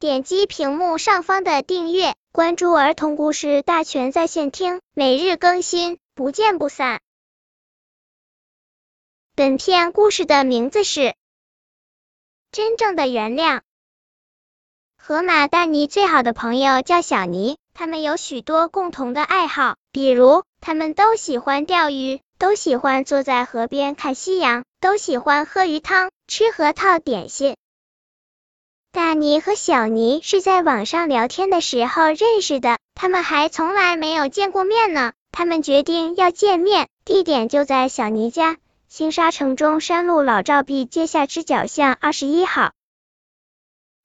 点击屏幕上方的订阅，关注儿童故事大全在线听，每日更新，不见不散。本片故事的名字是《真正的原谅》。河马大尼最好的朋友叫小尼，他们有许多共同的爱好，比如他们都喜欢钓鱼，都喜欢坐在河边看夕阳，都喜欢喝鱼汤。吃核桃点心。大尼和小尼是在网上聊天的时候认识的，他们还从来没有见过面呢。他们决定要见面，地点就在小尼家，新沙城中山路老照壁街下支角巷二十一号。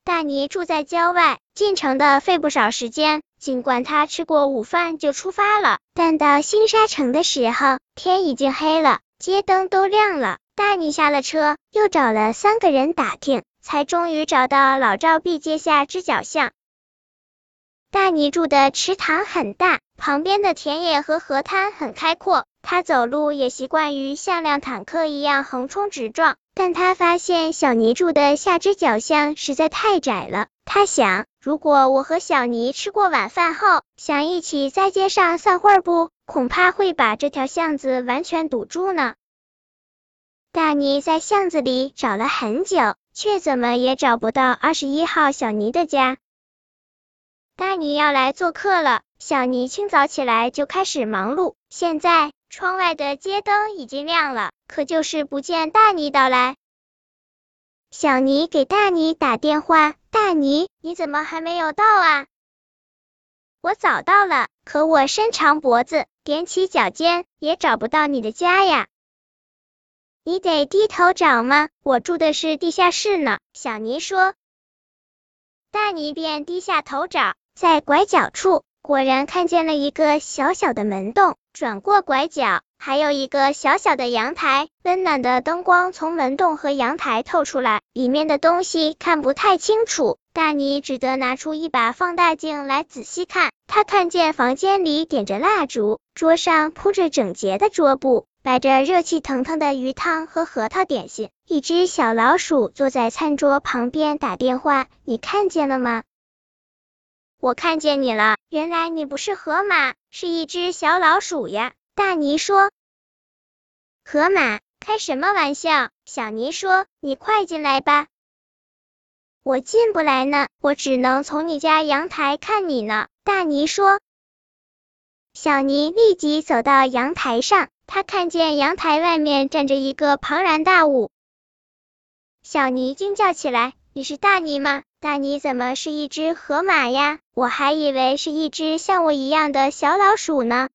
大尼住在郊外，进城的费不少时间。尽管他吃过午饭就出发了，但到新沙城的时候，天已经黑了，街灯都亮了。大尼下了车，又找了三个人打听，才终于找到老照壁街下支角巷。大尼住的池塘很大，旁边的田野和河滩很开阔，他走路也习惯于像辆坦克一样横冲直撞。但他发现小尼住的下支角巷实在太窄了，他想，如果我和小尼吃过晚饭后，想一起在街上散会不，恐怕会把这条巷子完全堵住呢。大尼在巷子里找了很久，却怎么也找不到二十一号小尼的家。大尼要来做客了，小尼清早起来就开始忙碌。现在窗外的街灯已经亮了，可就是不见大尼到来。小尼给大尼打电话：“大尼，你怎么还没有到啊？”“我早到了，可我伸长脖子，踮起脚尖，也找不到你的家呀。”你得低头找吗？我住的是地下室呢。小尼说。大尼便低下头找，在拐角处，果然看见了一个小小的门洞。转过拐角，还有一个小小的阳台，温暖的灯光从门洞和阳台透出来，里面的东西看不太清楚。大尼只得拿出一把放大镜来仔细看。他看见房间里点着蜡烛，桌上铺着整洁的桌布。摆着热气腾腾的鱼汤和核桃点心，一只小老鼠坐在餐桌旁边打电话，你看见了吗？我看见你了，原来你不是河马，是一只小老鼠呀。大尼说。河马，开什么玩笑？小尼说，你快进来吧。我进不来呢，我只能从你家阳台看你呢。大尼说。小尼立即走到阳台上。他看见阳台外面站着一个庞然大物，小尼惊叫起来：“你是大尼吗？大尼怎么是一只河马呀？我还以为是一只像我一样的小老鼠呢。”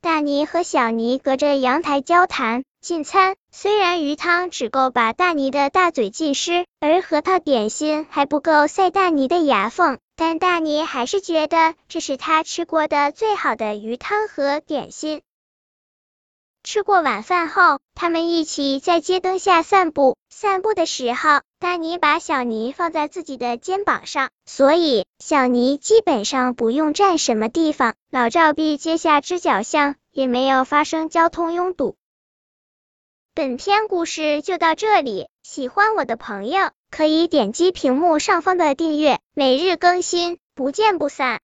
大尼和小尼隔着阳台交谈进餐，虽然鱼汤只够把大尼的大嘴浸湿，而核桃点心还不够塞大尼的牙缝，但大尼还是觉得这是他吃过的最好的鱼汤和点心。吃过晚饭后，他们一起在街灯下散步。散步的时候，大尼把小尼放在自己的肩膀上，所以小尼基本上不用站什么地方。老照壁街下支角巷也没有发生交通拥堵。本篇故事就到这里，喜欢我的朋友可以点击屏幕上方的订阅，每日更新，不见不散。